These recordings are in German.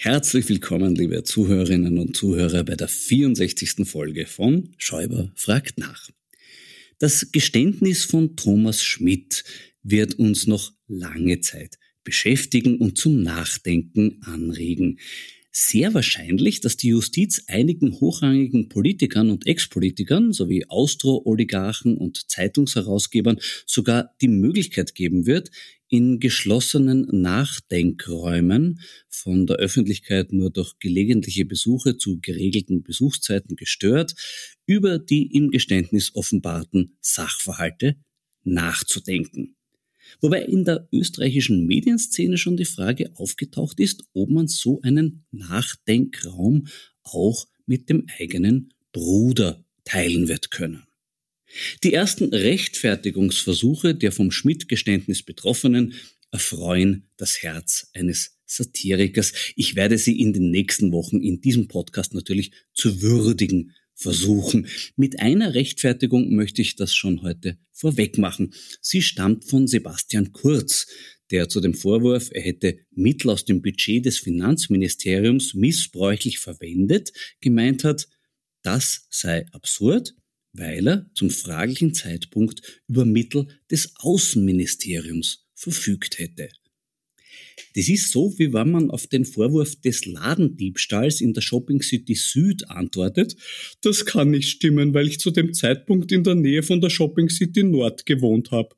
Herzlich willkommen, liebe Zuhörerinnen und Zuhörer, bei der 64. Folge von Schäuber fragt nach. Das Geständnis von Thomas Schmidt wird uns noch lange Zeit beschäftigen und zum Nachdenken anregen. Sehr wahrscheinlich, dass die Justiz einigen hochrangigen Politikern und Ex-Politikern sowie Austro-Oligarchen und Zeitungsherausgebern sogar die Möglichkeit geben wird, in geschlossenen Nachdenkräumen, von der Öffentlichkeit nur durch gelegentliche Besuche zu geregelten Besuchszeiten gestört, über die im Geständnis offenbarten Sachverhalte nachzudenken. Wobei in der österreichischen Medienszene schon die Frage aufgetaucht ist, ob man so einen Nachdenkraum auch mit dem eigenen Bruder teilen wird können. Die ersten Rechtfertigungsversuche der vom Schmidt-Geständnis Betroffenen erfreuen das Herz eines Satirikers. Ich werde sie in den nächsten Wochen in diesem Podcast natürlich zu würdigen versuchen. Mit einer Rechtfertigung möchte ich das schon heute vorweg machen. Sie stammt von Sebastian Kurz, der zu dem Vorwurf, er hätte Mittel aus dem Budget des Finanzministeriums missbräuchlich verwendet, gemeint hat, das sei absurd, weil er zum fraglichen Zeitpunkt über Mittel des Außenministeriums verfügt hätte. Das ist so, wie wenn man auf den Vorwurf des Ladendiebstahls in der Shopping City Süd antwortet, das kann nicht stimmen, weil ich zu dem Zeitpunkt in der Nähe von der Shopping City Nord gewohnt habe.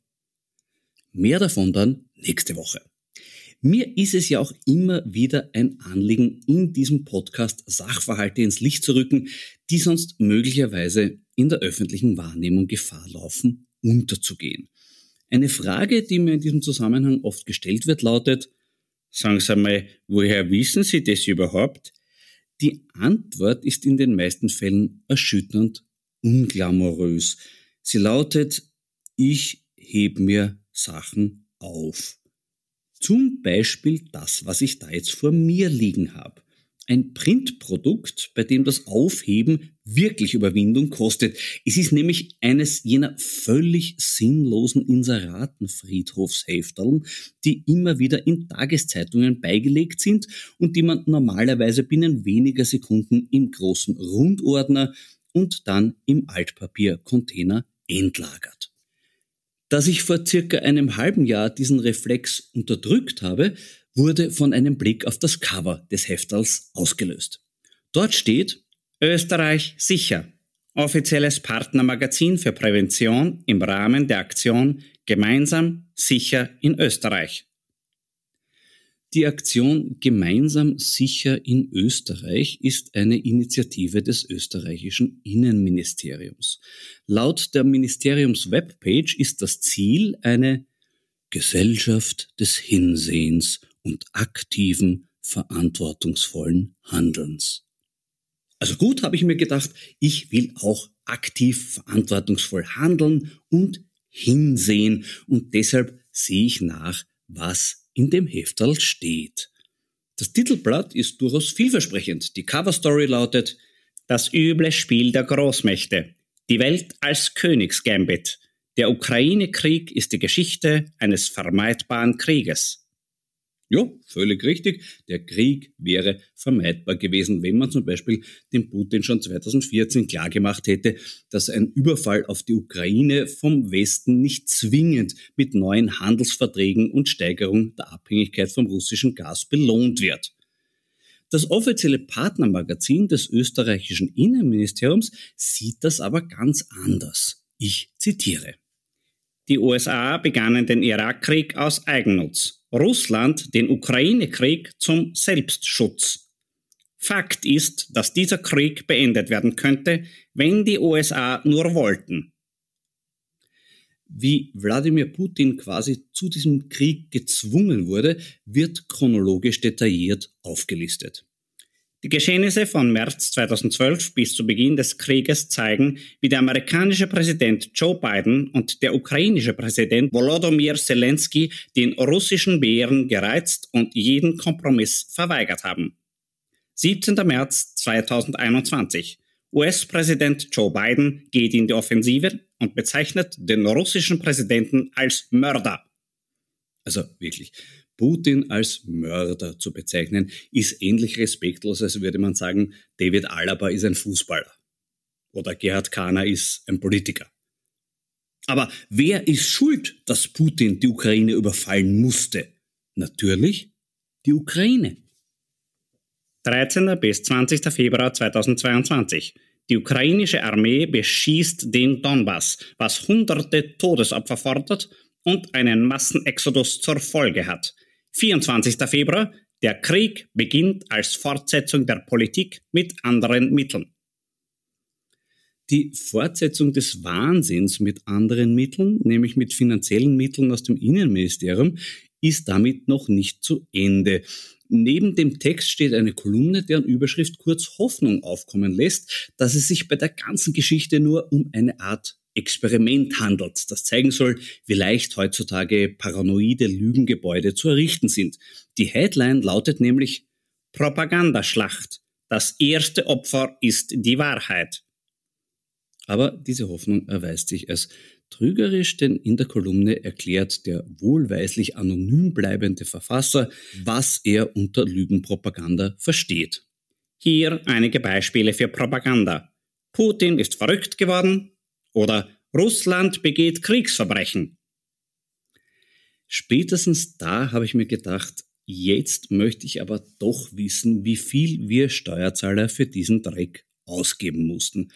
Mehr davon dann nächste Woche. Mir ist es ja auch immer wieder ein Anliegen, in diesem Podcast Sachverhalte ins Licht zu rücken, die sonst möglicherweise in der öffentlichen Wahrnehmung Gefahr laufen, unterzugehen. Eine Frage, die mir in diesem Zusammenhang oft gestellt wird, lautet, sagen Sie mal, woher wissen Sie das überhaupt? Die Antwort ist in den meisten Fällen erschütternd unglamourös. Sie lautet, ich heb mir Sachen auf. Zum Beispiel das, was ich da jetzt vor mir liegen habe. Ein Printprodukt, bei dem das Aufheben wirklich Überwindung kostet. Es ist nämlich eines jener völlig sinnlosen Inseratenfriedhofshefteln, die immer wieder in Tageszeitungen beigelegt sind und die man normalerweise binnen weniger Sekunden im großen Rundordner und dann im Altpapiercontainer entlagert. Dass ich vor circa einem halben Jahr diesen Reflex unterdrückt habe, wurde von einem Blick auf das Cover des Heftals ausgelöst. Dort steht Österreich sicher, offizielles Partnermagazin für Prävention im Rahmen der Aktion Gemeinsam sicher in Österreich. Die Aktion Gemeinsam sicher in Österreich ist eine Initiative des österreichischen Innenministeriums. Laut der Ministeriums-Webpage ist das Ziel eine Gesellschaft des Hinsehens und aktiven, verantwortungsvollen Handelns. Also gut, habe ich mir gedacht, ich will auch aktiv, verantwortungsvoll handeln und hinsehen und deshalb sehe ich nach, was in dem Heftal steht. Das Titelblatt ist durchaus vielversprechend. Die Coverstory lautet Das üble Spiel der Großmächte. Die Welt als Königsgambit. Der Ukraine-Krieg ist die Geschichte eines vermeidbaren Krieges. Ja, völlig richtig. Der Krieg wäre vermeidbar gewesen, wenn man zum Beispiel dem Putin schon 2014 klargemacht hätte, dass ein Überfall auf die Ukraine vom Westen nicht zwingend mit neuen Handelsverträgen und Steigerung der Abhängigkeit vom russischen Gas belohnt wird. Das offizielle Partnermagazin des österreichischen Innenministeriums sieht das aber ganz anders. Ich zitiere. Die USA begannen den Irakkrieg aus Eigennutz. Russland den Ukraine-Krieg zum Selbstschutz. Fakt ist, dass dieser Krieg beendet werden könnte, wenn die USA nur wollten. Wie Wladimir Putin quasi zu diesem Krieg gezwungen wurde, wird chronologisch detailliert aufgelistet. Die Geschehnisse von März 2012 bis zu Beginn des Krieges zeigen, wie der amerikanische Präsident Joe Biden und der ukrainische Präsident Volodymyr Zelensky den russischen Bären gereizt und jeden Kompromiss verweigert haben. 17. März 2021. US-Präsident Joe Biden geht in die Offensive und bezeichnet den russischen Präsidenten als Mörder. Also wirklich. Putin als Mörder zu bezeichnen, ist ähnlich respektlos, als würde man sagen, David Alaba ist ein Fußballer oder Gerhard Kahner ist ein Politiker. Aber wer ist schuld, dass Putin die Ukraine überfallen musste? Natürlich die Ukraine. 13. bis 20. Februar 2022. Die ukrainische Armee beschießt den Donbass, was hunderte Todesopfer fordert und einen Massenexodus zur Folge hat. 24. Februar. Der Krieg beginnt als Fortsetzung der Politik mit anderen Mitteln. Die Fortsetzung des Wahnsinns mit anderen Mitteln, nämlich mit finanziellen Mitteln aus dem Innenministerium, ist damit noch nicht zu Ende. Neben dem Text steht eine Kolumne, deren Überschrift kurz Hoffnung aufkommen lässt, dass es sich bei der ganzen Geschichte nur um eine Art Experiment handelt, das zeigen soll, wie leicht heutzutage paranoide Lügengebäude zu errichten sind. Die Headline lautet nämlich Propagandaschlacht. Das erste Opfer ist die Wahrheit. Aber diese Hoffnung erweist sich als trügerisch, denn in der Kolumne erklärt der wohlweislich anonym bleibende Verfasser, was er unter Lügenpropaganda versteht. Hier einige Beispiele für Propaganda. Putin ist verrückt geworden, oder Russland begeht Kriegsverbrechen. Spätestens da habe ich mir gedacht, jetzt möchte ich aber doch wissen, wie viel wir Steuerzahler für diesen Dreck ausgeben mussten.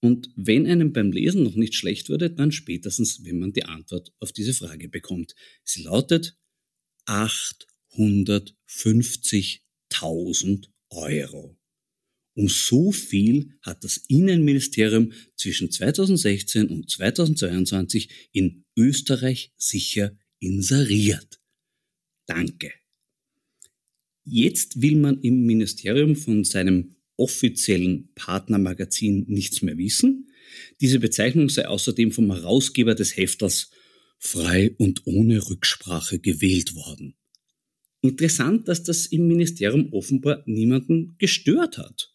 Und wenn einem beim Lesen noch nicht schlecht wurde, dann spätestens, wenn man die Antwort auf diese Frage bekommt. Sie lautet 850.000 Euro. Um so viel hat das Innenministerium zwischen 2016 und 2022 in Österreich sicher inseriert. Danke. Jetzt will man im Ministerium von seinem offiziellen Partnermagazin nichts mehr wissen. Diese Bezeichnung sei außerdem vom Herausgeber des Hefters frei und ohne Rücksprache gewählt worden. Interessant, dass das im Ministerium offenbar niemanden gestört hat.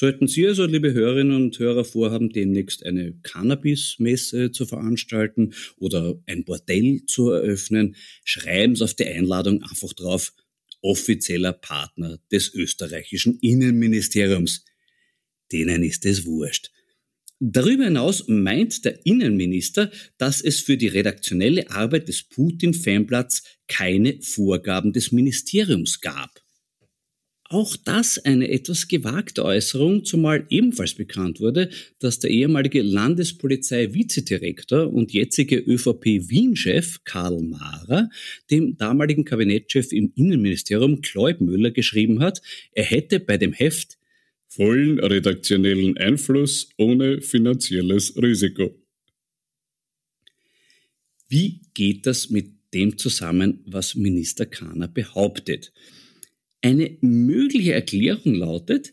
Sollten Sie also, liebe Hörerinnen und Hörer, vorhaben, demnächst eine Cannabis-Messe zu veranstalten oder ein Bordell zu eröffnen, schreiben Sie auf die Einladung einfach drauf, offizieller Partner des österreichischen Innenministeriums. Denen ist es wurscht. Darüber hinaus meint der Innenminister, dass es für die redaktionelle Arbeit des Putin-Fanblatts keine Vorgaben des Ministeriums gab. Auch das eine etwas gewagte Äußerung, zumal ebenfalls bekannt wurde, dass der ehemalige Landespolizei-Vizedirektor und jetzige ÖVP-Wien-Chef Karl Mahrer dem damaligen Kabinettschef im Innenministerium Kleub Müller geschrieben hat, er hätte bei dem Heft vollen redaktionellen Einfluss ohne finanzielles Risiko. Wie geht das mit dem zusammen, was Minister Kahner behauptet? Eine mögliche Erklärung lautet,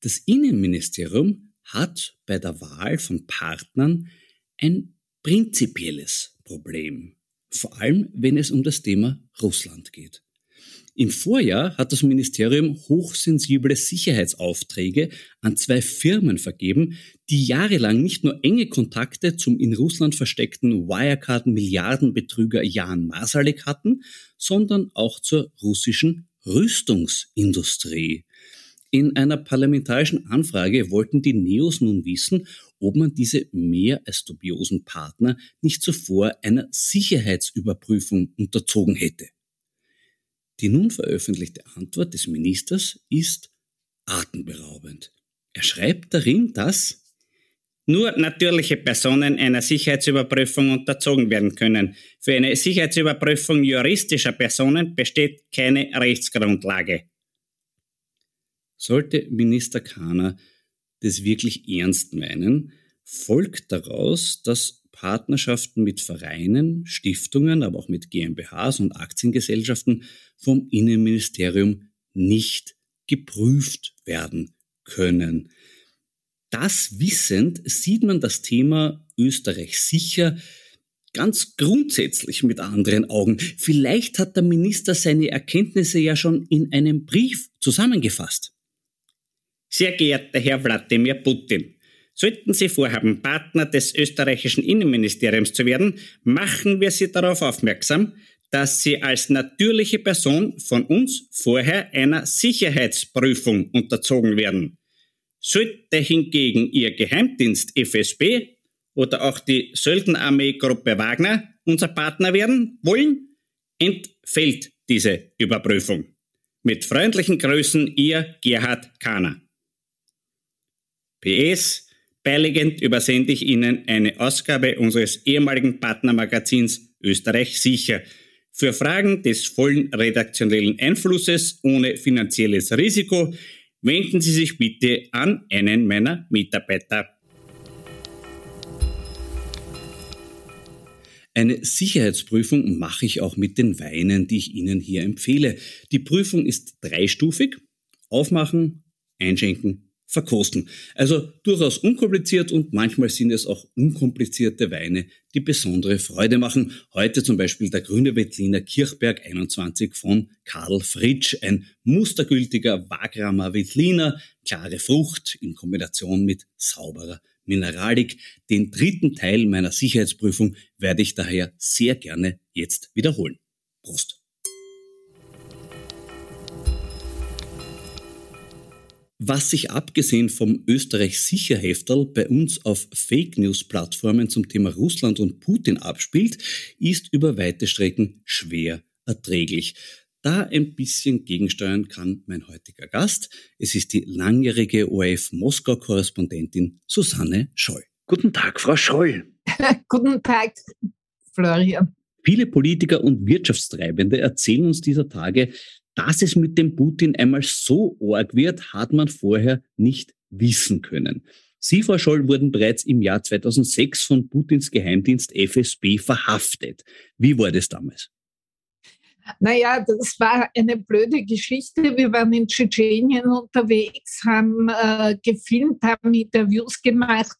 das Innenministerium hat bei der Wahl von Partnern ein prinzipielles Problem, vor allem wenn es um das Thema Russland geht. Im Vorjahr hat das Ministerium hochsensible Sicherheitsaufträge an zwei Firmen vergeben, die jahrelang nicht nur enge Kontakte zum in Russland versteckten Wirecard-Milliardenbetrüger Jan Masalek hatten, sondern auch zur russischen Rüstungsindustrie. In einer parlamentarischen Anfrage wollten die Neos nun wissen, ob man diese mehr als dubiosen Partner nicht zuvor einer Sicherheitsüberprüfung unterzogen hätte. Die nun veröffentlichte Antwort des Ministers ist atemberaubend. Er schreibt darin, dass nur natürliche Personen einer Sicherheitsüberprüfung unterzogen werden können. Für eine Sicherheitsüberprüfung juristischer Personen besteht keine Rechtsgrundlage. Sollte Minister Kahner das wirklich ernst meinen, folgt daraus, dass Partnerschaften mit Vereinen, Stiftungen, aber auch mit GmbHs und Aktiengesellschaften vom Innenministerium nicht geprüft werden können. Das wissend sieht man das Thema Österreich sicher ganz grundsätzlich mit anderen Augen. Vielleicht hat der Minister seine Erkenntnisse ja schon in einem Brief zusammengefasst. Sehr geehrter Herr Wladimir Putin, sollten Sie vorhaben, Partner des österreichischen Innenministeriums zu werden, machen wir Sie darauf aufmerksam, dass Sie als natürliche Person von uns vorher einer Sicherheitsprüfung unterzogen werden. Sollte hingegen Ihr Geheimdienst FSB oder auch die Söldnerarmee-Gruppe Wagner unser Partner werden wollen, entfällt diese Überprüfung. Mit freundlichen Grüßen, Ihr Gerhard Kahner. PS, beiliegend übersende ich Ihnen eine Ausgabe unseres ehemaligen Partnermagazins Österreich sicher für Fragen des vollen redaktionellen Einflusses ohne finanzielles Risiko wenden Sie sich bitte an einen meiner Mitarbeiter. Eine Sicherheitsprüfung mache ich auch mit den Weinen, die ich Ihnen hier empfehle. Die Prüfung ist dreistufig. Aufmachen, einschenken, verkosten. Also durchaus unkompliziert und manchmal sind es auch unkomplizierte Weine, die besondere Freude machen. Heute zum Beispiel der grüne Veltliner Kirchberg 21 von Karl Fritsch, ein mustergültiger Wagramer Veltliner, klare Frucht in Kombination mit sauberer Mineralik. Den dritten Teil meiner Sicherheitsprüfung werde ich daher sehr gerne jetzt wiederholen. Prost! Was sich abgesehen vom Österreich Sicherhefterl bei uns auf Fake News Plattformen zum Thema Russland und Putin abspielt, ist über weite Strecken schwer erträglich. Da ein bisschen gegensteuern kann mein heutiger Gast. Es ist die langjährige ORF Moskau Korrespondentin Susanne Scholl. Guten Tag, Frau Scholl. Guten Tag, Florian. Viele Politiker und Wirtschaftstreibende erzählen uns dieser Tage, dass es mit dem Putin einmal so arg wird, hat man vorher nicht wissen können. Sie, Frau Scholl, wurden bereits im Jahr 2006 von Putins Geheimdienst FSB verhaftet. Wie war das damals? Naja, das war eine blöde Geschichte. Wir waren in Tschetschenien unterwegs, haben äh, gefilmt, haben Interviews gemacht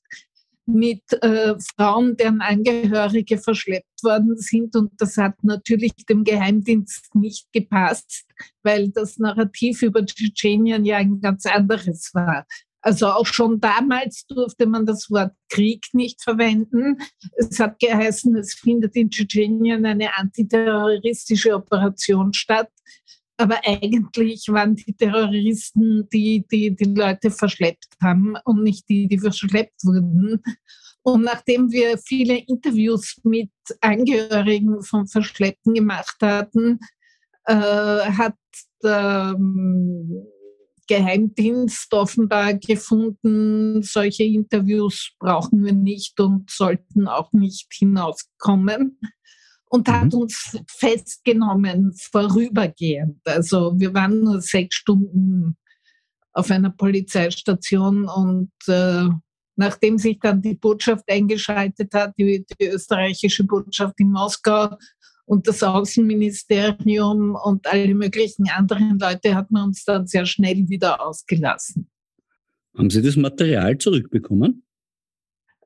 mit äh, Frauen, deren Angehörige verschleppt worden sind. Und das hat natürlich dem Geheimdienst nicht gepasst, weil das Narrativ über Tschetschenien ja ein ganz anderes war. Also auch schon damals durfte man das Wort Krieg nicht verwenden. Es hat geheißen, es findet in Tschetschenien eine antiterroristische Operation statt. Aber eigentlich waren die Terroristen, die, die die Leute verschleppt haben und nicht die, die verschleppt wurden. Und nachdem wir viele Interviews mit Angehörigen von Verschleppten gemacht hatten, äh, hat der ähm, Geheimdienst offenbar gefunden, solche Interviews brauchen wir nicht und sollten auch nicht hinauskommen und mhm. hat uns festgenommen vorübergehend. Also wir waren nur sechs Stunden auf einer Polizeistation und äh, nachdem sich dann die Botschaft eingeschaltet hat, die, die österreichische Botschaft in Moskau und das Außenministerium und alle möglichen anderen Leute, hat man uns dann sehr schnell wieder ausgelassen. Haben Sie das Material zurückbekommen?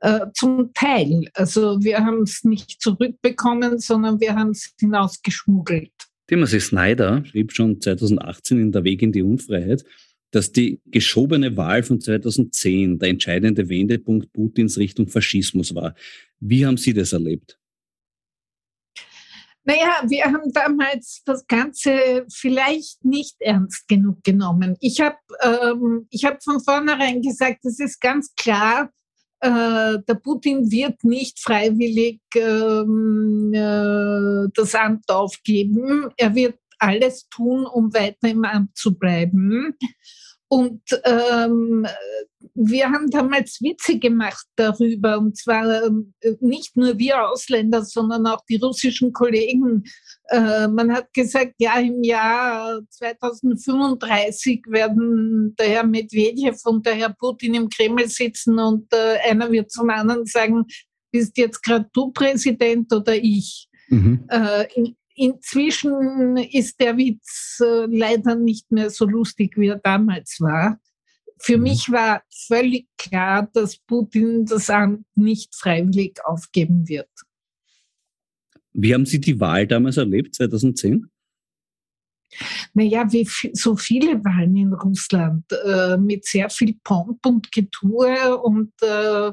Äh, zum Teil. Also wir haben es nicht zurückbekommen, sondern wir haben es hinausgeschmuggelt. Timothy Snyder schrieb schon 2018 in Der Weg in die Unfreiheit, dass die geschobene Wahl von 2010 der entscheidende Wendepunkt Putins Richtung Faschismus war. Wie haben Sie das erlebt? Naja, wir haben damals das Ganze vielleicht nicht ernst genug genommen. Ich habe ähm, hab von vornherein gesagt, es ist ganz klar, äh, der Putin wird nicht freiwillig ähm, äh, das Amt aufgeben. Er wird alles tun, um weiter im Amt zu bleiben. Und ähm, wir haben damals Witze gemacht darüber, und zwar äh, nicht nur wir Ausländer, sondern auch die russischen Kollegen. Äh, man hat gesagt, ja, im Jahr 2035 werden der Herr Medvedev und der Herr Putin im Kreml sitzen und äh, einer wird zum anderen sagen, bist jetzt gerade du Präsident oder ich? Mhm. Äh, in, inzwischen ist der Witz leider nicht mehr so lustig, wie er damals war. Für mhm. mich war völlig klar, dass Putin das Amt nicht freiwillig aufgeben wird. Wie haben Sie die Wahl damals erlebt, 2010? Naja, wie so viele Wahlen in Russland, äh, mit sehr viel Pomp und Getue und äh, äh,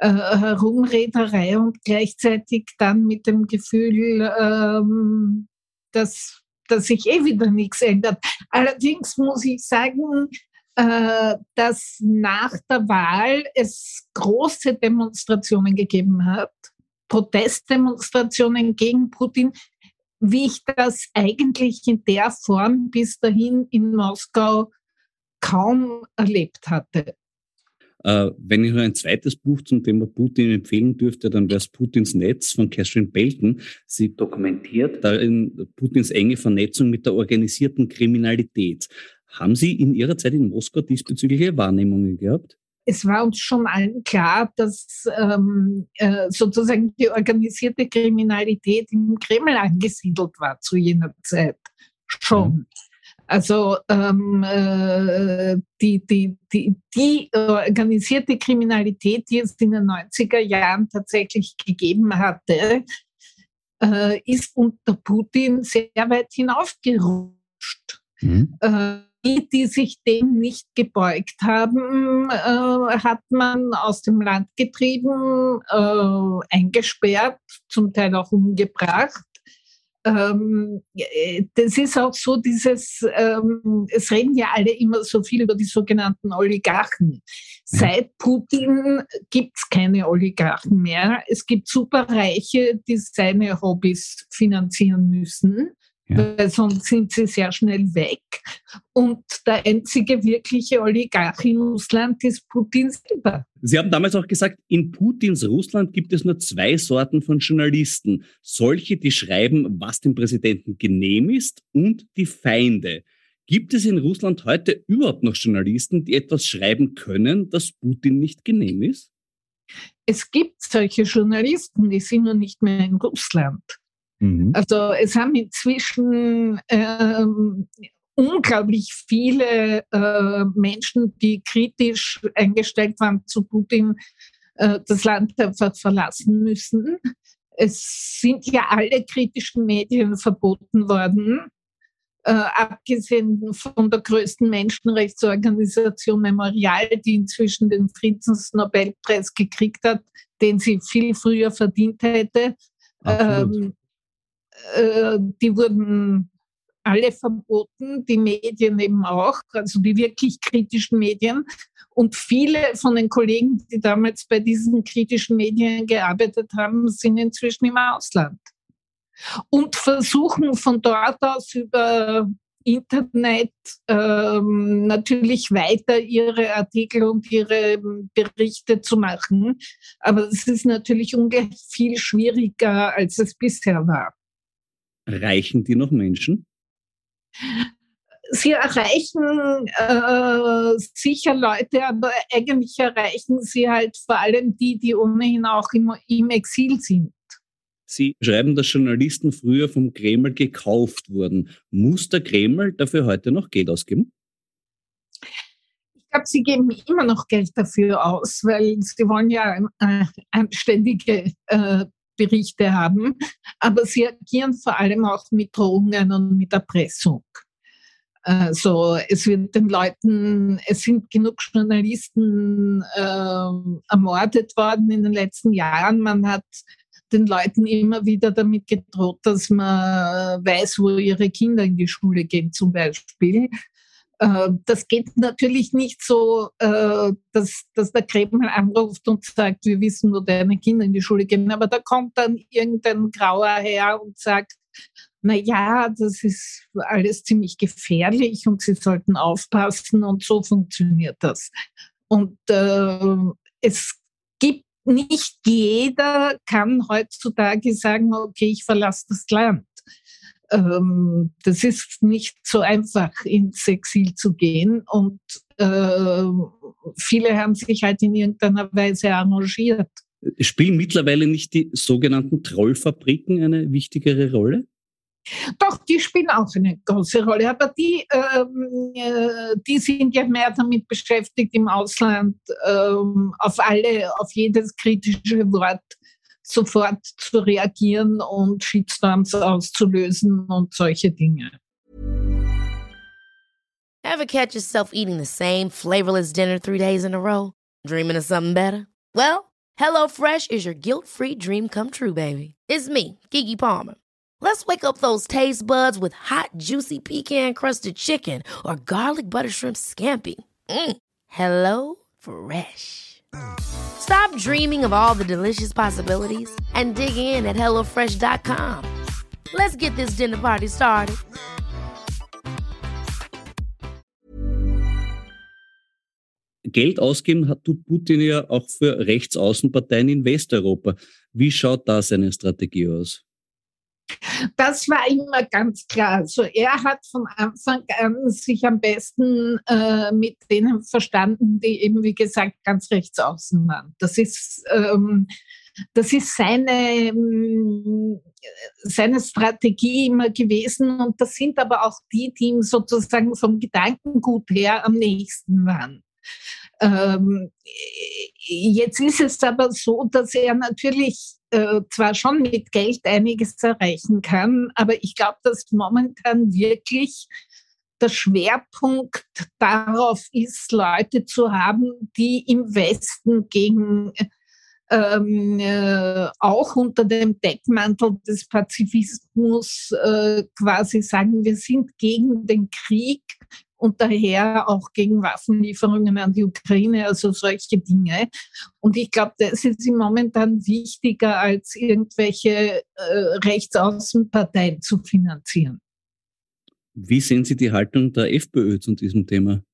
Herumrederei und gleichzeitig dann mit dem Gefühl, ähm, dass, dass sich eh wieder nichts ändert. Allerdings muss ich sagen, dass nach der Wahl es große Demonstrationen gegeben hat, Protestdemonstrationen gegen Putin, wie ich das eigentlich in der Form bis dahin in Moskau kaum erlebt hatte. Äh, wenn ich nur ein zweites Buch zum Thema Putin empfehlen dürfte, dann wäre es Putins Netz von Catherine Belton. Sie dokumentiert darin Putins enge Vernetzung mit der organisierten Kriminalität. Haben Sie in Ihrer Zeit in Moskau diesbezügliche Wahrnehmungen gehabt? Es war uns schon allen klar, dass ähm, äh, sozusagen die organisierte Kriminalität im Kreml angesiedelt war zu jener Zeit. Schon. Mhm. Also ähm, äh, die, die, die, die organisierte Kriminalität, die es in den 90er Jahren tatsächlich gegeben hatte, äh, ist unter Putin sehr weit hinaufgerutscht. Mhm. Die, die sich dem nicht gebeugt haben, äh, hat man aus dem Land getrieben, äh, eingesperrt, zum Teil auch umgebracht. Ähm, äh, das ist auch so dieses, ähm, es reden ja alle immer so viel über die sogenannten Oligarchen. Seit Putin gibt es keine Oligarchen mehr. Es gibt Superreiche, die seine Hobbys finanzieren müssen ja. weil sonst sind sie sehr schnell weg. Und der einzige wirkliche Oligarch in Russland ist Putin selber. Sie haben damals auch gesagt, in Putins Russland gibt es nur zwei Sorten von Journalisten. Solche, die schreiben, was dem Präsidenten genehm ist, und die Feinde. Gibt es in Russland heute überhaupt noch Journalisten, die etwas schreiben können, das Putin nicht genehm ist? Es gibt solche Journalisten, die sind nur nicht mehr in Russland. Mhm. Also es haben inzwischen ähm, unglaublich viele äh, Menschen, die kritisch eingestellt waren zu Putin, äh, das Land einfach verlassen müssen. Es sind ja alle kritischen Medien verboten worden. Äh, abgesehen von der größten Menschenrechtsorganisation Memorial, die inzwischen den Friedensnobelpreis gekriegt hat, den sie viel früher verdient hätte. Ähm, äh, die wurden alle verboten, die Medien eben auch, also die wirklich kritischen Medien. Und viele von den Kollegen, die damals bei diesen kritischen Medien gearbeitet haben, sind inzwischen im Ausland. Und versuchen von dort aus über Internet ähm, natürlich weiter ihre Artikel und ihre Berichte zu machen. Aber es ist natürlich ungleich viel schwieriger, als es bisher war. Reichen die noch Menschen? Sie erreichen äh, sicher Leute, aber eigentlich erreichen sie halt vor allem die, die ohnehin auch im, im Exil sind. Sie schreiben, dass Journalisten früher vom Kreml gekauft wurden. Muss der Kreml dafür heute noch Geld ausgeben? Ich glaube, sie geben immer noch Geld dafür aus, weil sie wollen ja äh, anständige äh, Berichte haben. Aber sie agieren vor allem auch mit Drohungen und mit Erpressung. Also es wird den Leuten, es sind genug Journalisten äh, ermordet worden in den letzten Jahren. Man hat den Leuten immer wieder damit gedroht, dass man weiß, wo ihre Kinder in die Schule gehen zum Beispiel. Äh, das geht natürlich nicht so, äh, dass, dass der Kreml anruft und sagt, wir wissen, wo deine Kinder in die Schule gehen. Aber da kommt dann irgendein Grauer her und sagt, na ja, das ist alles ziemlich gefährlich und Sie sollten aufpassen und so funktioniert das. Und äh, es gibt nicht jeder kann heutzutage sagen, okay, ich verlasse das Land. Ähm, das ist nicht so einfach, ins Exil zu gehen. Und äh, viele haben sich halt in irgendeiner Weise arrangiert. Spielen mittlerweile nicht die sogenannten Trollfabriken eine wichtigere Rolle? Doch, die spielen auch eine große Rolle, aber die, ähm, äh, die sind ja mehr damit beschäftigt, im Ausland ähm, auf alle, auf jedes kritische Wort sofort zu reagieren und Shitstorms auszulösen und solche Dinge. Ever catch yourself eating the same flavorless dinner three days in a row? Dreaming of something better? Well, HelloFresh is your guilt-free dream come true, baby. It's me, Kiki Palmer. Let's wake up those taste buds with hot, juicy pecan crusted chicken or garlic butter shrimp scampi. Mm. Hello Fresh. Stop dreaming of all the delicious possibilities and dig in at HelloFresh.com. Let's get this dinner party started. Geld ausgeben hat Putin ja auch für Rechtsaußenparteien in Westeuropa. Wie schaut da seine Strategie aus? Das war immer ganz klar. Also er hat von Anfang an sich am besten äh, mit denen verstanden, die eben, wie gesagt, ganz rechts außen waren. Das ist, ähm, das ist seine, ähm, seine Strategie immer gewesen. Und das sind aber auch die, die ihm sozusagen vom Gedankengut her am nächsten waren. Ähm, jetzt ist es aber so, dass er natürlich äh, zwar schon mit Geld einiges erreichen kann, aber ich glaube, dass momentan wirklich der Schwerpunkt darauf ist, Leute zu haben, die im Westen gegen ähm, äh, auch unter dem Deckmantel des Pazifismus äh, quasi sagen, wir sind gegen den Krieg und daher auch gegen Waffenlieferungen an die Ukraine, also solche Dinge. Und ich glaube, das ist momentan wichtiger, als irgendwelche äh, Rechtsaußenparteien zu finanzieren. Wie sehen Sie die Haltung der FPÖ zu diesem Thema?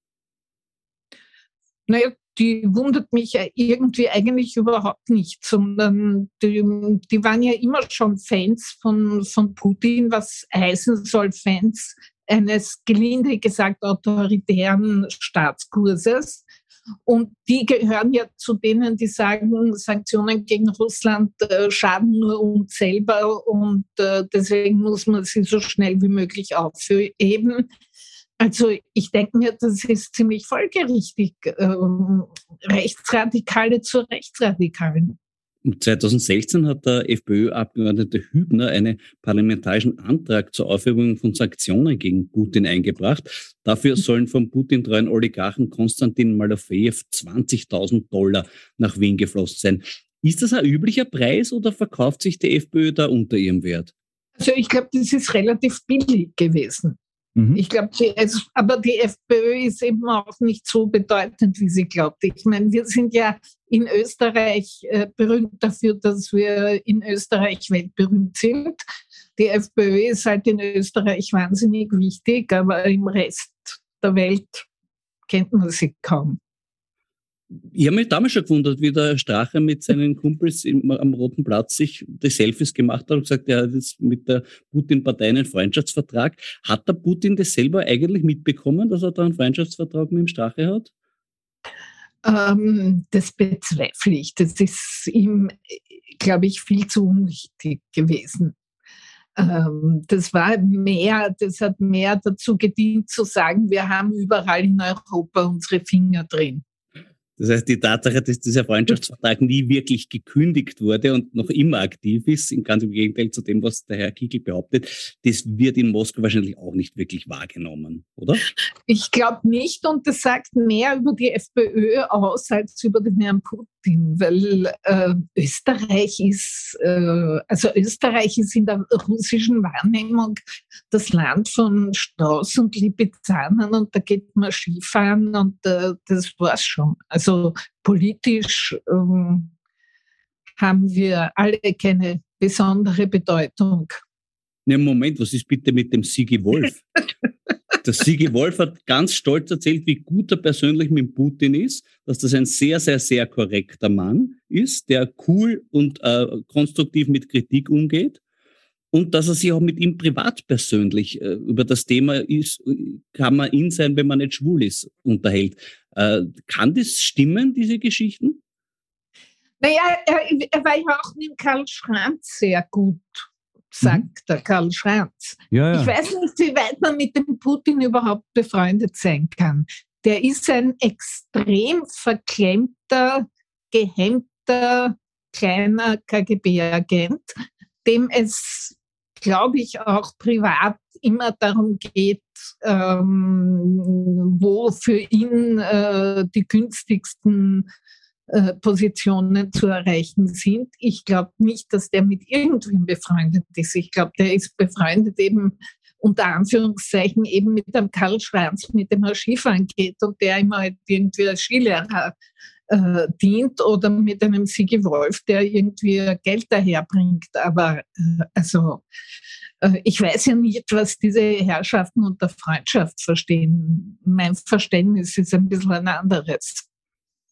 Naja, die wundert mich irgendwie eigentlich überhaupt nicht, sondern die, die waren ja immer schon Fans von, von Putin, was heißen soll, Fans eines gelinde gesagt autoritären Staatskurses. Und die gehören ja zu denen, die sagen, Sanktionen gegen Russland äh, schaden nur uns selber und äh, deswegen muss man sie so schnell wie möglich aufheben. Also ich denke mir, das ist ziemlich folgerichtig, ähm, Rechtsradikale zu Rechtsradikalen. 2016 hat der FPÖ-Abgeordnete Hübner einen parlamentarischen Antrag zur Aufhebung von Sanktionen gegen Putin eingebracht. Dafür sollen vom Putin-treuen Oligarchen Konstantin Malofejew 20.000 Dollar nach Wien geflossen sein. Ist das ein üblicher Preis oder verkauft sich die FPÖ da unter ihrem Wert? Also ich glaube, das ist relativ billig gewesen. Mhm. Ich glaube, aber die FPÖ ist eben auch nicht so bedeutend, wie sie glaubt. Ich meine, wir sind ja in Österreich äh, berühmt dafür, dass wir in Österreich weltberühmt sind. Die FPÖ ist halt in Österreich wahnsinnig wichtig, aber im Rest der Welt kennt man sie kaum. Ich habe mich damals schon gewundert, wie der Strache mit seinen Kumpels im, am Roten Platz sich die Selfies gemacht hat und gesagt, er hat jetzt mit der Putin-Partei einen Freundschaftsvertrag. Hat der Putin das selber eigentlich mitbekommen, dass er da einen Freundschaftsvertrag mit dem Strache hat? Ähm, das bezweifle ich. Das ist ihm, glaube ich, viel zu unwichtig gewesen. Ähm, das war mehr, das hat mehr dazu gedient zu sagen, wir haben überall in Europa unsere Finger drin. Das heißt, die Tatsache, dass dieser Freundschaftsvertrag nie wirklich gekündigt wurde und noch immer aktiv ist, ganz im Gegenteil zu dem, was der Herr Kickel behauptet, das wird in Moskau wahrscheinlich auch nicht wirklich wahrgenommen, oder? Ich glaube nicht und das sagt mehr über die FPÖ aus als über den Herrn Putin, weil äh, Österreich ist, äh, also Österreich ist in der russischen Wahrnehmung das Land von Strauß und Lipizzanen und da geht man Skifahren und äh, das war's schon. Also also politisch ähm, haben wir alle keine besondere Bedeutung. Ja, Moment, was ist bitte mit dem Sigi Wolf? Der Sigi Wolf hat ganz stolz erzählt, wie gut er persönlich mit Putin ist, dass das ein sehr, sehr, sehr korrekter Mann ist, der cool und äh, konstruktiv mit Kritik umgeht und dass er sich auch mit ihm privat persönlich äh, über das Thema ist, kann man ihn sein, wenn man nicht schwul ist, unterhält. Äh, kann das stimmen, diese Geschichten? Naja, er, er war ja auch mit Karl Schranz sehr gut, sagt mhm. der Karl Schranz. Ja, ja. Ich weiß nicht, wie weit man mit dem Putin überhaupt befreundet sein kann. Der ist ein extrem verklemmter, gehemmter, kleiner KGB-Agent, dem es glaube ich, auch privat immer darum geht, ähm, wo für ihn äh, die günstigsten äh, Positionen zu erreichen sind. Ich glaube nicht, dass der mit irgendwem befreundet ist. Ich glaube, der ist befreundet eben unter Anführungszeichen eben mit dem Karl Schranz, mit dem er Skifahren geht und der immer halt irgendwie als Skilehrer äh, dient oder mit einem Sigi Wolf, der irgendwie Geld daherbringt. Aber äh, also äh, ich weiß ja nicht, was diese Herrschaften unter Freundschaft verstehen. Mein Verständnis ist ein bisschen ein anderes.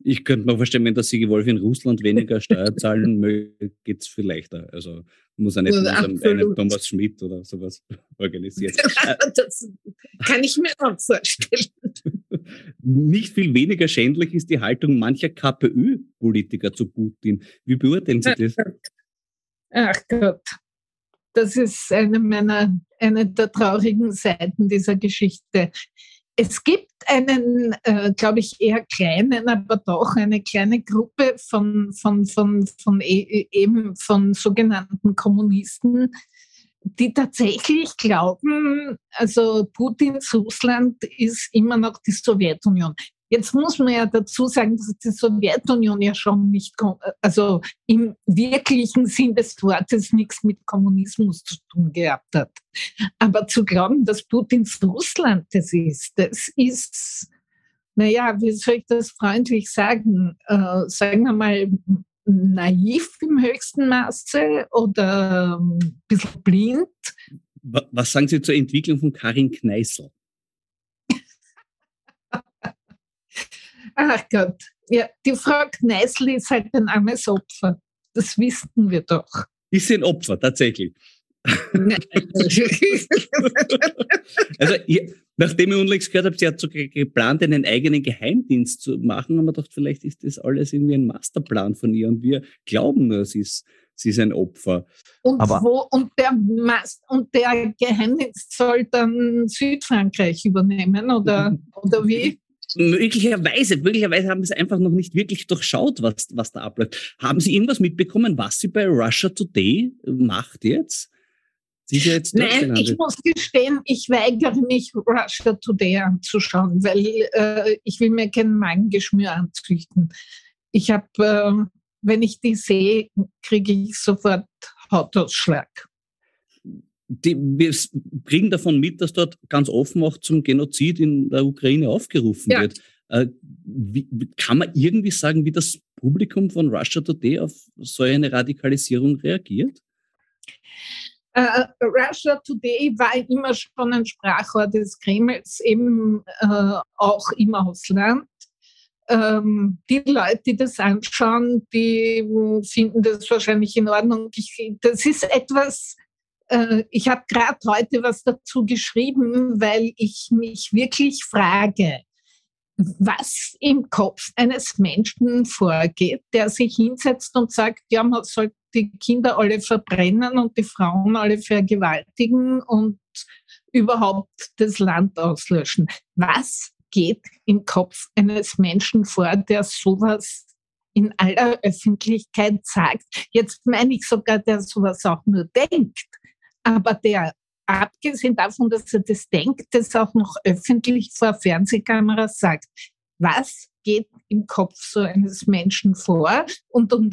Ich könnte mir vorstellen, wenn der Sigi Wolf in Russland weniger Steuer zahlen möchte, geht es viel leichter. Also muss er nicht einen, einen Thomas Schmidt oder sowas organisieren. das kann ich mir auch vorstellen. Nicht viel weniger schändlich ist die Haltung mancher KPÖ-Politiker zu Putin. Wie beurteilen Sie das? Ach Gott, das ist eine meiner, eine der traurigen Seiten dieser Geschichte. Es gibt einen, äh, glaube ich, eher kleinen, aber doch eine kleine Gruppe von, von, von, von, e, eben von sogenannten Kommunisten, die tatsächlich glauben, also Putins Russland ist immer noch die Sowjetunion. Jetzt muss man ja dazu sagen, dass die Sowjetunion ja schon nicht, also im wirklichen Sinn des Wortes nichts mit Kommunismus zu tun gehabt hat. Aber zu glauben, dass Putins Russland das ist, das ist, naja, wie soll ich das freundlich sagen? Äh, sagen wir mal, naiv im höchsten Maße oder ein bisschen blind. Was sagen Sie zur Entwicklung von Karin Kneißl? Ach Gott, ja, die Frau Kneißl ist halt ein armes Opfer. Das wissen wir doch. Ist sie ein Opfer, tatsächlich. also, ihr, nachdem ich unlängst gehört habe, sie hat sogar geplant, einen eigenen Geheimdienst zu machen, haben wir gedacht, vielleicht ist das alles irgendwie ein Masterplan von ihr und wir glauben nur, sie ist, sie ist ein Opfer. Und, Aber wo, und, der und der Geheimdienst soll dann Südfrankreich übernehmen oder, oder wie? Möglicherweise, möglicherweise haben Sie es einfach noch nicht wirklich durchschaut, was, was da abläuft. Haben Sie irgendwas mitbekommen, was sie bei Russia Today macht jetzt? Sie ist ja jetzt Nein, ich muss gestehen, ich weigere mich, Russia Today anzuschauen, weil äh, ich will mir kein Magengeschmür anzüchten. Ich habe, äh, wenn ich die sehe, kriege ich sofort Hautausschlag. Die, wir kriegen davon mit, dass dort ganz offen auch zum Genozid in der Ukraine aufgerufen ja. wird. Äh, wie, kann man irgendwie sagen, wie das Publikum von Russia Today auf so eine Radikalisierung reagiert? Uh, Russia Today war immer schon ein Sprachrohr des Kremls, eben uh, auch im Ausland. Ähm, die Leute, die das anschauen, die finden das wahrscheinlich in Ordnung. Ich, das ist etwas, äh, ich habe gerade heute was dazu geschrieben, weil ich mich wirklich frage, was im Kopf eines Menschen vorgeht, der sich hinsetzt und sagt, ja, man soll die Kinder alle verbrennen und die Frauen alle vergewaltigen und überhaupt das Land auslöschen. Was geht im Kopf eines Menschen vor, der sowas in aller Öffentlichkeit sagt? Jetzt meine ich sogar, der sowas auch nur denkt, aber der abgesehen davon, dass er das denkt, das auch noch öffentlich vor Fernsehkameras sagt. Was geht im Kopf so eines Menschen vor? Und um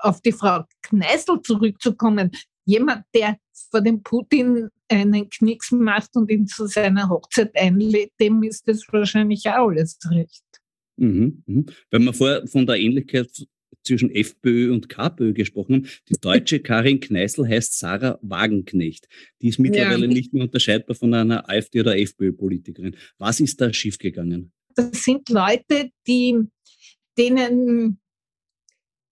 auf die Frau Kneißl zurückzukommen, jemand, der vor dem Putin einen Knicks macht und ihn zu seiner Hochzeit einlädt, dem ist das wahrscheinlich auch alles recht. Mhm, mh. Wenn wir vorher von der Ähnlichkeit zwischen FPÖ und KPÖ gesprochen haben. Die deutsche Karin Kneißl heißt Sarah Wagenknecht. Die ist mittlerweile ja. nicht mehr unterscheidbar von einer AfD- oder FPÖ-Politikerin. Was ist da schiefgegangen? Das sind Leute, die, denen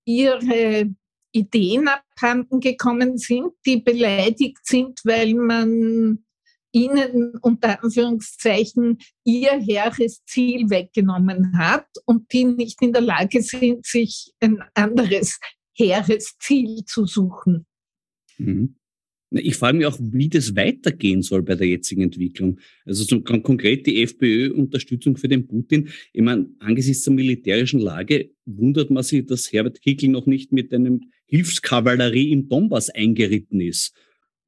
ihre Ideen abhanden gekommen sind, die beleidigt sind, weil man ihnen unter Anführungszeichen ihr hehres Ziel weggenommen hat und die nicht in der Lage sind, sich ein anderes hehres Ziel zu suchen. Mhm. Ich frage mich auch, wie das weitergehen soll bei der jetzigen Entwicklung. Also zum, konkret die FPÖ-Unterstützung für den Putin. Ich meine, angesichts der militärischen Lage wundert man sich, dass Herbert Kickl noch nicht mit einem Hilfskavallerie im Donbass eingeritten ist.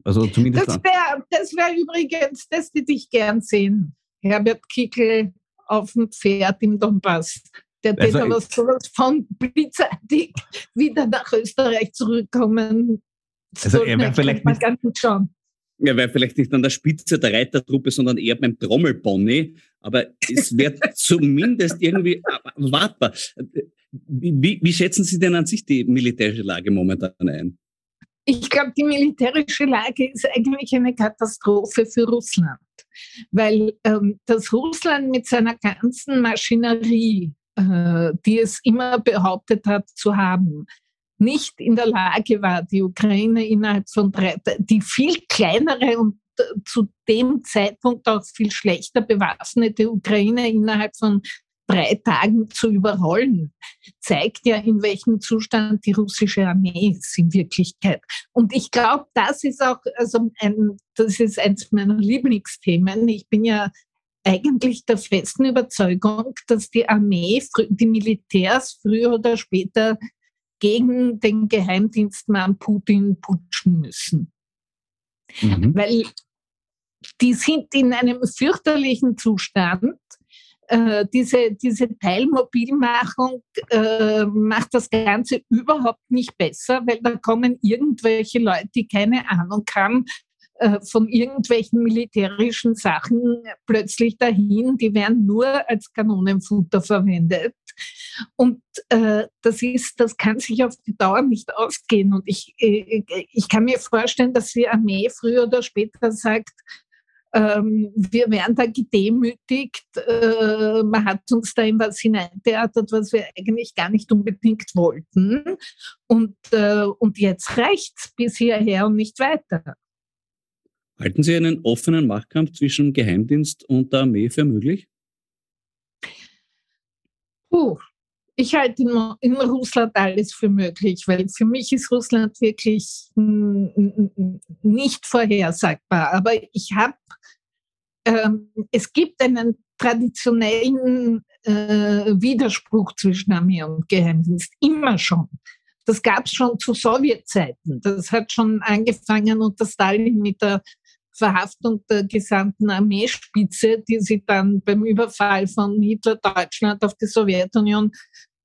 Also zumindest. Das wäre das wär übrigens, das würde ich gern sehen. Herbert Kickel auf dem Pferd im Donbass. Der also aber sowas von blitzartig wieder nach Österreich zurückkommen. Also so er wäre vielleicht nicht, schauen. Er wäre vielleicht nicht an der Spitze der Reitertruppe, sondern eher beim Trommelpony. Aber es wird zumindest irgendwie wartbar. Wie, wie schätzen Sie denn an sich die militärische Lage momentan ein? Ich glaube, die militärische Lage ist eigentlich eine Katastrophe für Russland, weil ähm, das Russland mit seiner ganzen Maschinerie, äh, die es immer behauptet hat zu haben, nicht in der Lage war, die Ukraine innerhalb von drei, die viel kleinere und äh, zu dem Zeitpunkt auch viel schlechter bewaffnete Ukraine innerhalb von drei Tagen zu überrollen, zeigt ja, in welchem Zustand die russische Armee ist in Wirklichkeit. Und ich glaube, das ist auch, also ein, das ist eines meiner Lieblingsthemen. Ich bin ja eigentlich der festen Überzeugung, dass die Armee, die Militärs früher oder später gegen den Geheimdienstmann Putin putschen müssen. Mhm. Weil die sind in einem fürchterlichen Zustand äh, diese, diese Teilmobilmachung äh, macht das Ganze überhaupt nicht besser, weil da kommen irgendwelche Leute, die keine Ahnung haben äh, von irgendwelchen militärischen Sachen plötzlich dahin, die werden nur als Kanonenfutter verwendet. Und äh, das ist, das kann sich auf die Dauer nicht ausgehen. Und ich, äh, ich kann mir vorstellen, dass die Armee früher oder später sagt, ähm, wir werden da gedemütigt. Äh, man hat uns da in was hineintheatert, was wir eigentlich gar nicht unbedingt wollten. Und, äh, und jetzt reicht's bis hierher und nicht weiter. Halten Sie einen offenen Machtkampf zwischen Geheimdienst und der Armee für möglich? Puh, ich halte in, in, Russland alles für möglich, weil für mich ist Russland wirklich nicht vorhersagbar. Aber ich habe, ähm, es gibt einen traditionellen äh, Widerspruch zwischen Armee und Geheimdienst, immer schon. Das gab es schon zu Sowjetzeiten. Das hat schon angefangen unter Stalin mit der Verhaftung der gesamten Armeespitze, die sie dann beim Überfall von Hitler Deutschland auf die Sowjetunion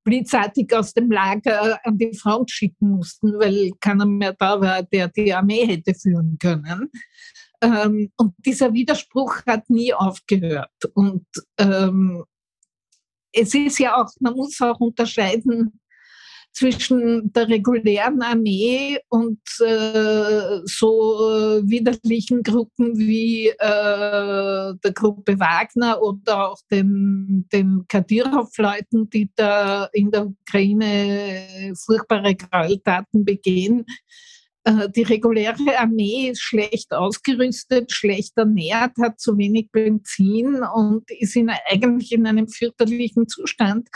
blitzartig aus dem Lager an die Front schicken mussten, weil keiner mehr da war, der die Armee hätte führen können. Ähm, und dieser Widerspruch hat nie aufgehört. Und ähm, es ist ja auch, man muss auch unterscheiden zwischen der regulären Armee und äh, so äh, widerlichen Gruppen wie äh, der Gruppe Wagner oder auch den, den Kadyrov-Leuten, die da in der Ukraine furchtbare Gräueltaten begehen. Äh, die reguläre Armee ist schlecht ausgerüstet, schlecht ernährt, hat zu wenig Benzin und ist in, eigentlich in einem fürchterlichen Zustand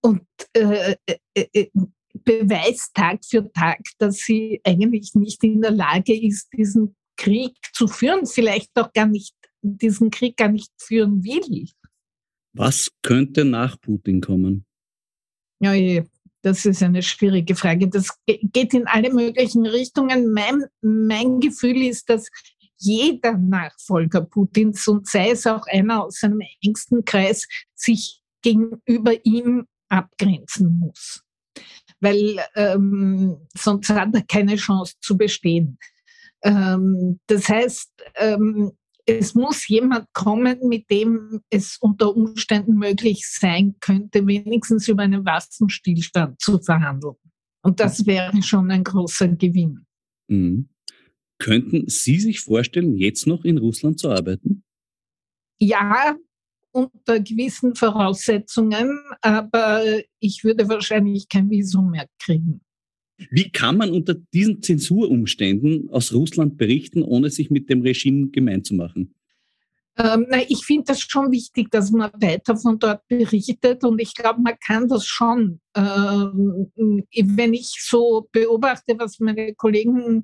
und äh, äh, äh, äh, beweist Tag für Tag, dass sie eigentlich nicht in der Lage ist, diesen Krieg zu führen, vielleicht auch gar nicht, diesen Krieg gar nicht führen will. Was könnte nach Putin kommen? Ja, das ist eine schwierige Frage. Das geht in alle möglichen Richtungen. Mein, mein Gefühl ist, dass jeder Nachfolger Putins und sei es auch einer aus seinem engsten Kreis sich gegenüber ihm abgrenzen muss. Weil ähm, sonst hat er keine Chance zu bestehen. Ähm, das heißt, ähm, es muss jemand kommen, mit dem es unter Umständen möglich sein könnte, wenigstens über einen Waffenstillstand zu verhandeln. Und das wäre schon ein großer Gewinn. Mhm. Könnten Sie sich vorstellen, jetzt noch in Russland zu arbeiten? Ja, unter gewissen Voraussetzungen, aber ich würde wahrscheinlich kein Visum mehr kriegen. Wie kann man unter diesen Zensurumständen aus Russland berichten, ohne sich mit dem Regime gemein zu machen? Ähm, na, ich finde das schon wichtig, dass man weiter von dort berichtet und ich glaube, man kann das schon. Ähm, wenn ich so beobachte, was meine Kollegen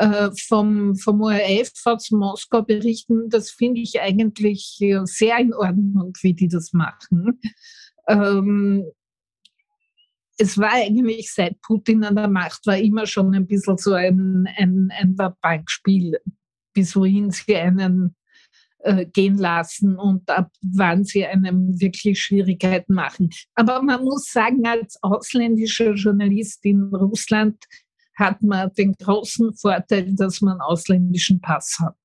äh, vom, vom ORF aus Moskau berichten, das finde ich eigentlich sehr in Ordnung, wie die das machen. Ähm, es war eigentlich seit Putin an der Macht, war immer schon ein bisschen so ein, ein, ein Bankspiel, bis wohin sie einen äh, gehen lassen und ab wann sie einem wirklich Schwierigkeiten machen. Aber man muss sagen, als ausländischer Journalist in Russland hat man den großen Vorteil, dass man einen ausländischen Pass hat.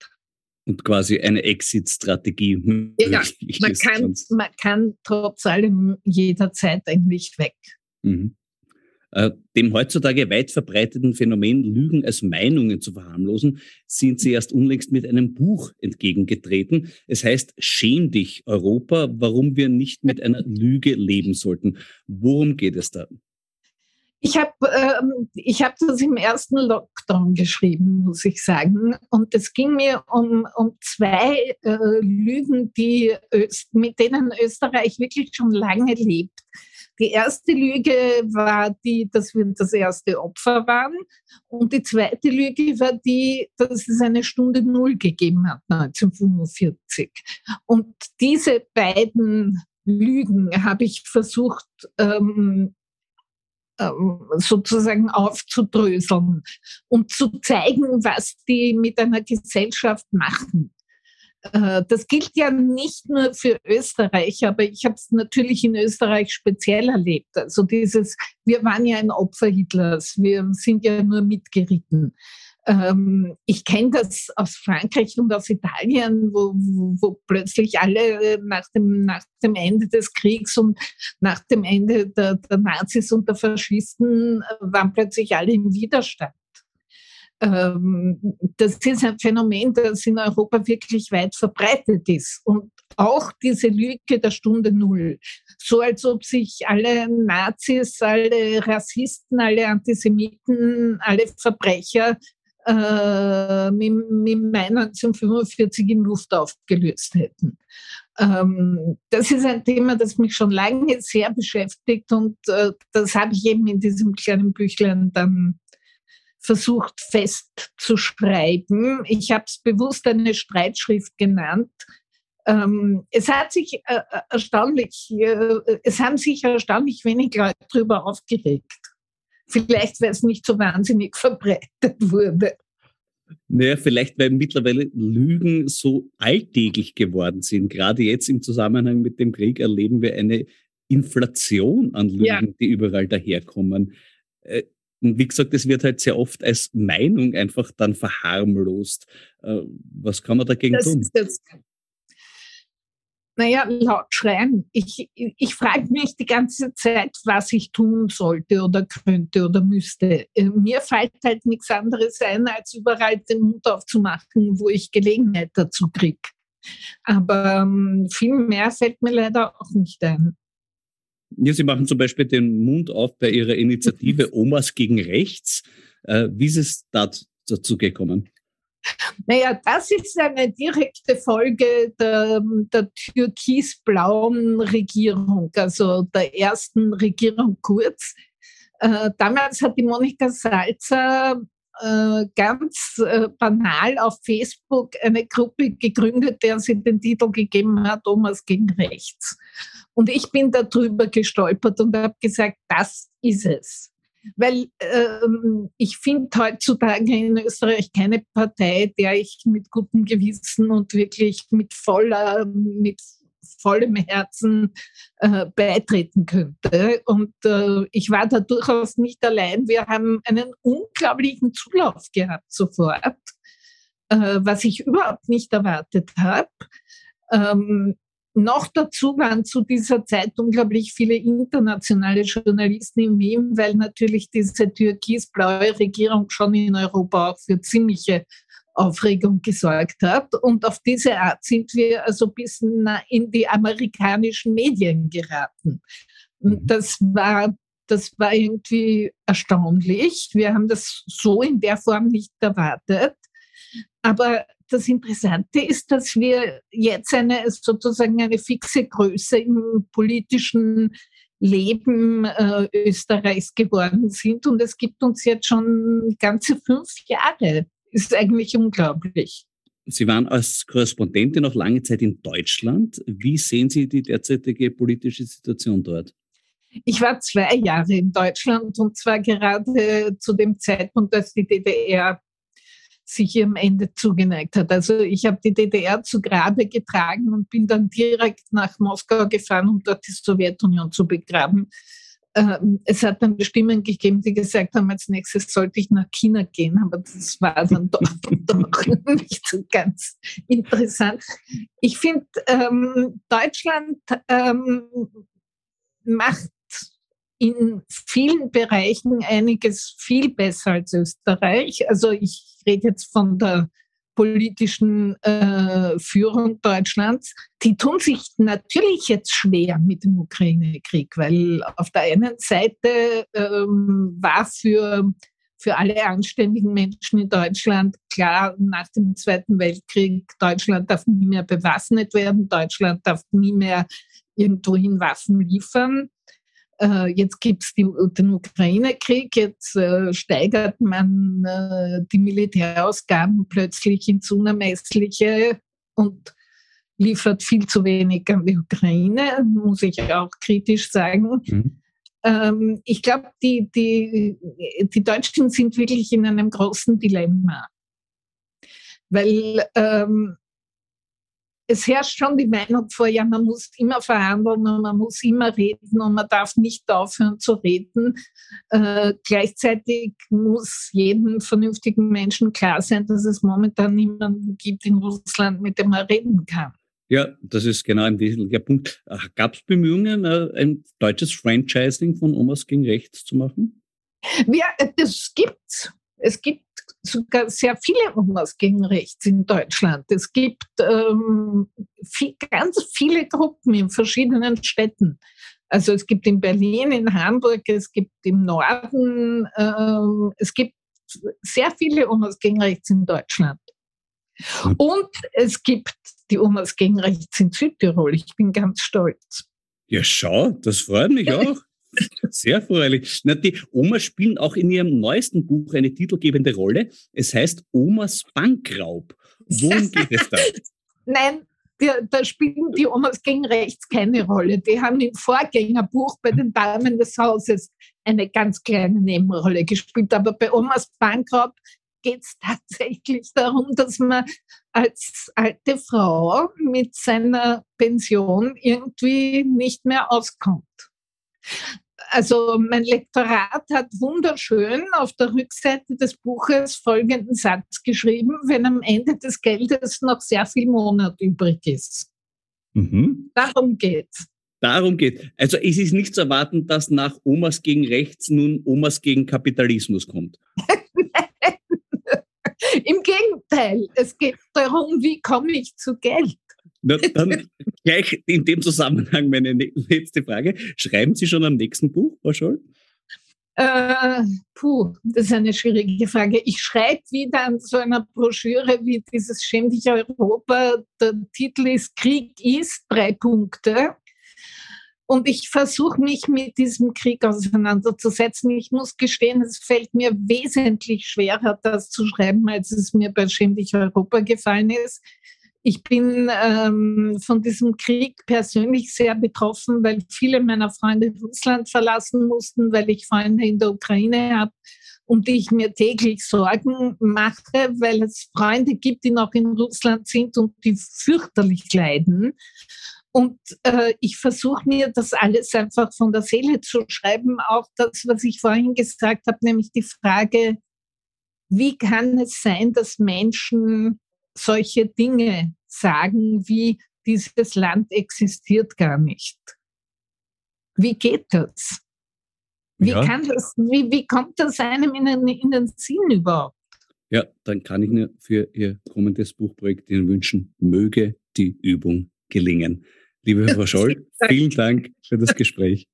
Und quasi eine Exit-Strategie. Ja, man kann, man kann trotz allem jederzeit eigentlich weg. Mhm. Äh, dem heutzutage weit verbreiteten Phänomen, Lügen als Meinungen zu verharmlosen, sind Sie erst unlängst mit einem Buch entgegengetreten. Es heißt Schäm dich, Europa, warum wir nicht mit einer Lüge leben sollten. Worum geht es da? Ich habe ähm, hab das im ersten Lockdown geschrieben, muss ich sagen. Und es ging mir um, um zwei äh, Lügen, die Öst, mit denen Österreich wirklich schon lange lebt. Die erste Lüge war die, dass wir das erste Opfer waren. Und die zweite Lüge war die, dass es eine Stunde Null gegeben hat, 1945. Und diese beiden Lügen habe ich versucht, ähm, sozusagen aufzudröseln und zu zeigen, was die mit einer Gesellschaft machen. Äh, das gilt ja nicht nur für Österreich, aber ich habe es natürlich in Österreich speziell erlebt. Also dieses, wir waren ja ein Opfer Hitlers, wir sind ja nur mitgeritten. Ähm, ich kenne das aus Frankreich und aus Italien, wo, wo, plötzlich alle nach dem, nach dem Ende des Kriegs und nach dem Ende der, der Nazis und der Faschisten äh, waren plötzlich alle im Widerstand. Ähm, das ist ein Phänomen, das in Europa wirklich weit verbreitet ist. Und auch diese Lüge der Stunde Null. So als ob sich alle Nazis, alle Rassisten, alle Antisemiten, alle Verbrecher äh, mit, mit Mai 1945 in Luft aufgelöst hätten. Ähm, das ist ein Thema, das mich schon lange sehr beschäftigt und äh, das habe ich eben in diesem kleinen Büchlein dann versucht festzuschreiben. Ich habe es bewusst eine Streitschrift genannt. Ähm, es hat sich äh, äh erstaunlich, äh, es haben sich erstaunlich wenig Leute darüber aufgeregt. Vielleicht, weil es nicht so wahnsinnig verbreitet wurde. Naja, vielleicht, weil mittlerweile Lügen so alltäglich geworden sind. Gerade jetzt im Zusammenhang mit dem Krieg erleben wir eine Inflation an Lügen, ja. die überall daherkommen. Äh, und wie gesagt, es wird halt sehr oft als Meinung einfach dann verharmlost. Äh, was kann man dagegen das tun? Ist jetzt naja, laut schreien. Ich, ich frage mich die ganze Zeit, was ich tun sollte oder könnte oder müsste. Äh, mir fällt halt nichts anderes ein, als überall den Mund aufzumachen, wo ich Gelegenheit dazu kriege. Aber ähm, viel mehr fällt mir leider auch nicht ein. Ja, Sie machen zum Beispiel den Mund auf bei Ihrer Initiative Omas gegen Rechts. Äh, wie ist es dazu gekommen? Naja, das ist eine direkte Folge der, der türkis-blauen Regierung, also der ersten Regierung Kurz. Äh, damals hat die Monika Salzer äh, ganz äh, banal auf Facebook eine Gruppe gegründet, der sie den Titel gegeben hat, Thomas gegen Rechts. Und ich bin darüber gestolpert und habe gesagt, das ist es. Weil ähm, ich finde heutzutage in Österreich keine Partei, der ich mit gutem Gewissen und wirklich mit voller, mit vollem Herzen äh, beitreten könnte. Und äh, ich war da durchaus nicht allein. Wir haben einen unglaublichen Zulauf gehabt sofort, äh, was ich überhaupt nicht erwartet habe. Ähm, noch dazu waren zu dieser Zeit unglaublich viele internationale Journalisten in Wien, weil natürlich diese türkis-blaue Regierung schon in Europa auch für ziemliche Aufregung gesorgt hat. Und auf diese Art sind wir also bis in die amerikanischen Medien geraten. Und mhm. das war, das war irgendwie erstaunlich. Wir haben das so in der Form nicht erwartet. Aber das Interessante ist, dass wir jetzt eine sozusagen eine fixe Größe im politischen Leben äh, Österreichs geworden sind. Und es gibt uns jetzt schon ganze fünf Jahre. Ist eigentlich unglaublich. Sie waren als Korrespondentin noch lange Zeit in Deutschland. Wie sehen Sie die derzeitige politische Situation dort? Ich war zwei Jahre in Deutschland und zwar gerade zu dem Zeitpunkt, als die DDR sich ihrem Ende zugeneigt hat. Also ich habe die DDR zu Grabe getragen und bin dann direkt nach Moskau gefahren, um dort die Sowjetunion zu begraben. Ähm, es hat dann Stimmen gegeben, die gesagt haben, als nächstes sollte ich nach China gehen, aber das war dann doch, doch nicht so ganz interessant. Ich finde, ähm, Deutschland ähm, macht in vielen Bereichen einiges viel besser als Österreich. Also ich rede jetzt von der politischen äh, Führung Deutschlands, die tun sich natürlich jetzt schwer mit dem Ukraine-Krieg, weil auf der einen Seite ähm, war für, für alle anständigen Menschen in Deutschland klar, nach dem Zweiten Weltkrieg, Deutschland darf nie mehr bewaffnet werden, Deutschland darf nie mehr irgendwohin Waffen liefern. Äh, jetzt gibt es den Ukraine-Krieg, jetzt äh, steigert man äh, die Militärausgaben plötzlich ins Unermessliche und liefert viel zu wenig an die Ukraine, muss ich auch kritisch sagen. Mhm. Ähm, ich glaube, die, die, die Deutschen sind wirklich in einem großen Dilemma. Weil ähm, es herrscht schon die Meinung vor, ja, man muss immer verhandeln und man muss immer reden und man darf nicht aufhören zu reden. Äh, gleichzeitig muss jedem vernünftigen Menschen klar sein, dass es momentan niemanden gibt in Russland, mit dem man reden kann. Ja, das ist genau ein wesentlicher Punkt. Äh, Gab es Bemühungen, äh, ein deutsches Franchising von Omas gegen Rechts zu machen? Ja, das gibt's. Es gibt sogar sehr viele Omas gegen rechts in Deutschland. Es gibt ähm, viel, ganz viele Gruppen in verschiedenen Städten. Also es gibt in Berlin, in Hamburg, es gibt im Norden, äh, es gibt sehr viele Omas gegen rechts in Deutschland. Und es gibt die Omas gegen rechts in Südtirol. Ich bin ganz stolz. Ja, schau, das freut mich auch. Sehr erfreulich. Na, die Omas spielen auch in ihrem neuesten Buch eine titelgebende Rolle. Es heißt Omas Bankraub. Worum geht es da? Nein, da spielen die Omas gegen rechts keine Rolle. Die haben im Vorgängerbuch bei den Damen des Hauses eine ganz kleine Nebenrolle gespielt. Aber bei Omas Bankraub geht es tatsächlich darum, dass man als alte Frau mit seiner Pension irgendwie nicht mehr auskommt. Also mein Lektorat hat wunderschön auf der Rückseite des Buches folgenden Satz geschrieben, wenn am Ende des Geldes noch sehr viel Monat übrig ist. Mhm. Darum geht's. Darum geht. Also es ist nicht zu erwarten, dass nach Omas gegen Rechts nun Omas gegen Kapitalismus kommt. Im Gegenteil, es geht darum, wie komme ich zu Geld. Na, dann gleich in dem Zusammenhang meine letzte Frage. Schreiben Sie schon am nächsten Buch, Frau Scholl? Äh, puh, das ist eine schwierige Frage. Ich schreibe wieder an so einer Broschüre wie dieses Schämliche Europa. Der Titel ist Krieg ist, drei Punkte. Und ich versuche mich mit diesem Krieg auseinanderzusetzen. Ich muss gestehen, es fällt mir wesentlich schwerer, das zu schreiben, als es mir bei Schämlich Europa gefallen ist. Ich bin ähm, von diesem Krieg persönlich sehr betroffen, weil viele meiner Freunde Russland verlassen mussten, weil ich Freunde in der Ukraine habe, um die ich mir täglich Sorgen mache, weil es Freunde gibt, die noch in Russland sind und die fürchterlich leiden. Und äh, ich versuche mir das alles einfach von der Seele zu schreiben. Auch das, was ich vorhin gesagt habe, nämlich die Frage, wie kann es sein, dass Menschen solche Dinge sagen, wie dieses Land existiert gar nicht. Wie geht das? Wie, ja. kann das, wie, wie kommt das einem in den, in den Sinn überhaupt? Ja, dann kann ich mir für Ihr kommendes Buchprojekt Ihnen wünschen, möge die Übung gelingen. Liebe Frau Scholl, vielen Dank für das Gespräch.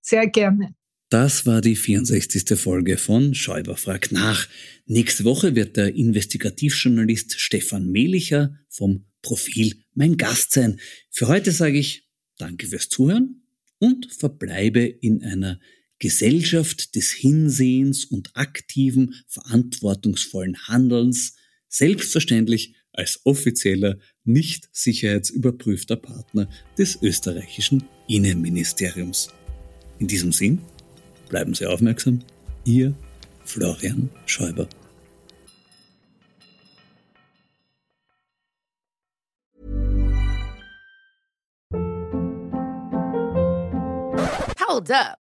Sehr gerne. Das war die 64. Folge von Schäuber fragt nach. Nächste Woche wird der Investigativjournalist Stefan Mehlicher vom Profil mein Gast sein. Für heute sage ich Danke fürs Zuhören und verbleibe in einer Gesellschaft des Hinsehens und aktiven, verantwortungsvollen Handelns, selbstverständlich als offizieller, nicht sicherheitsüberprüfter Partner des österreichischen Innenministeriums. In diesem Sinn, Bleiben Sie aufmerksam. Ihr Florian Schäuber. Hold up.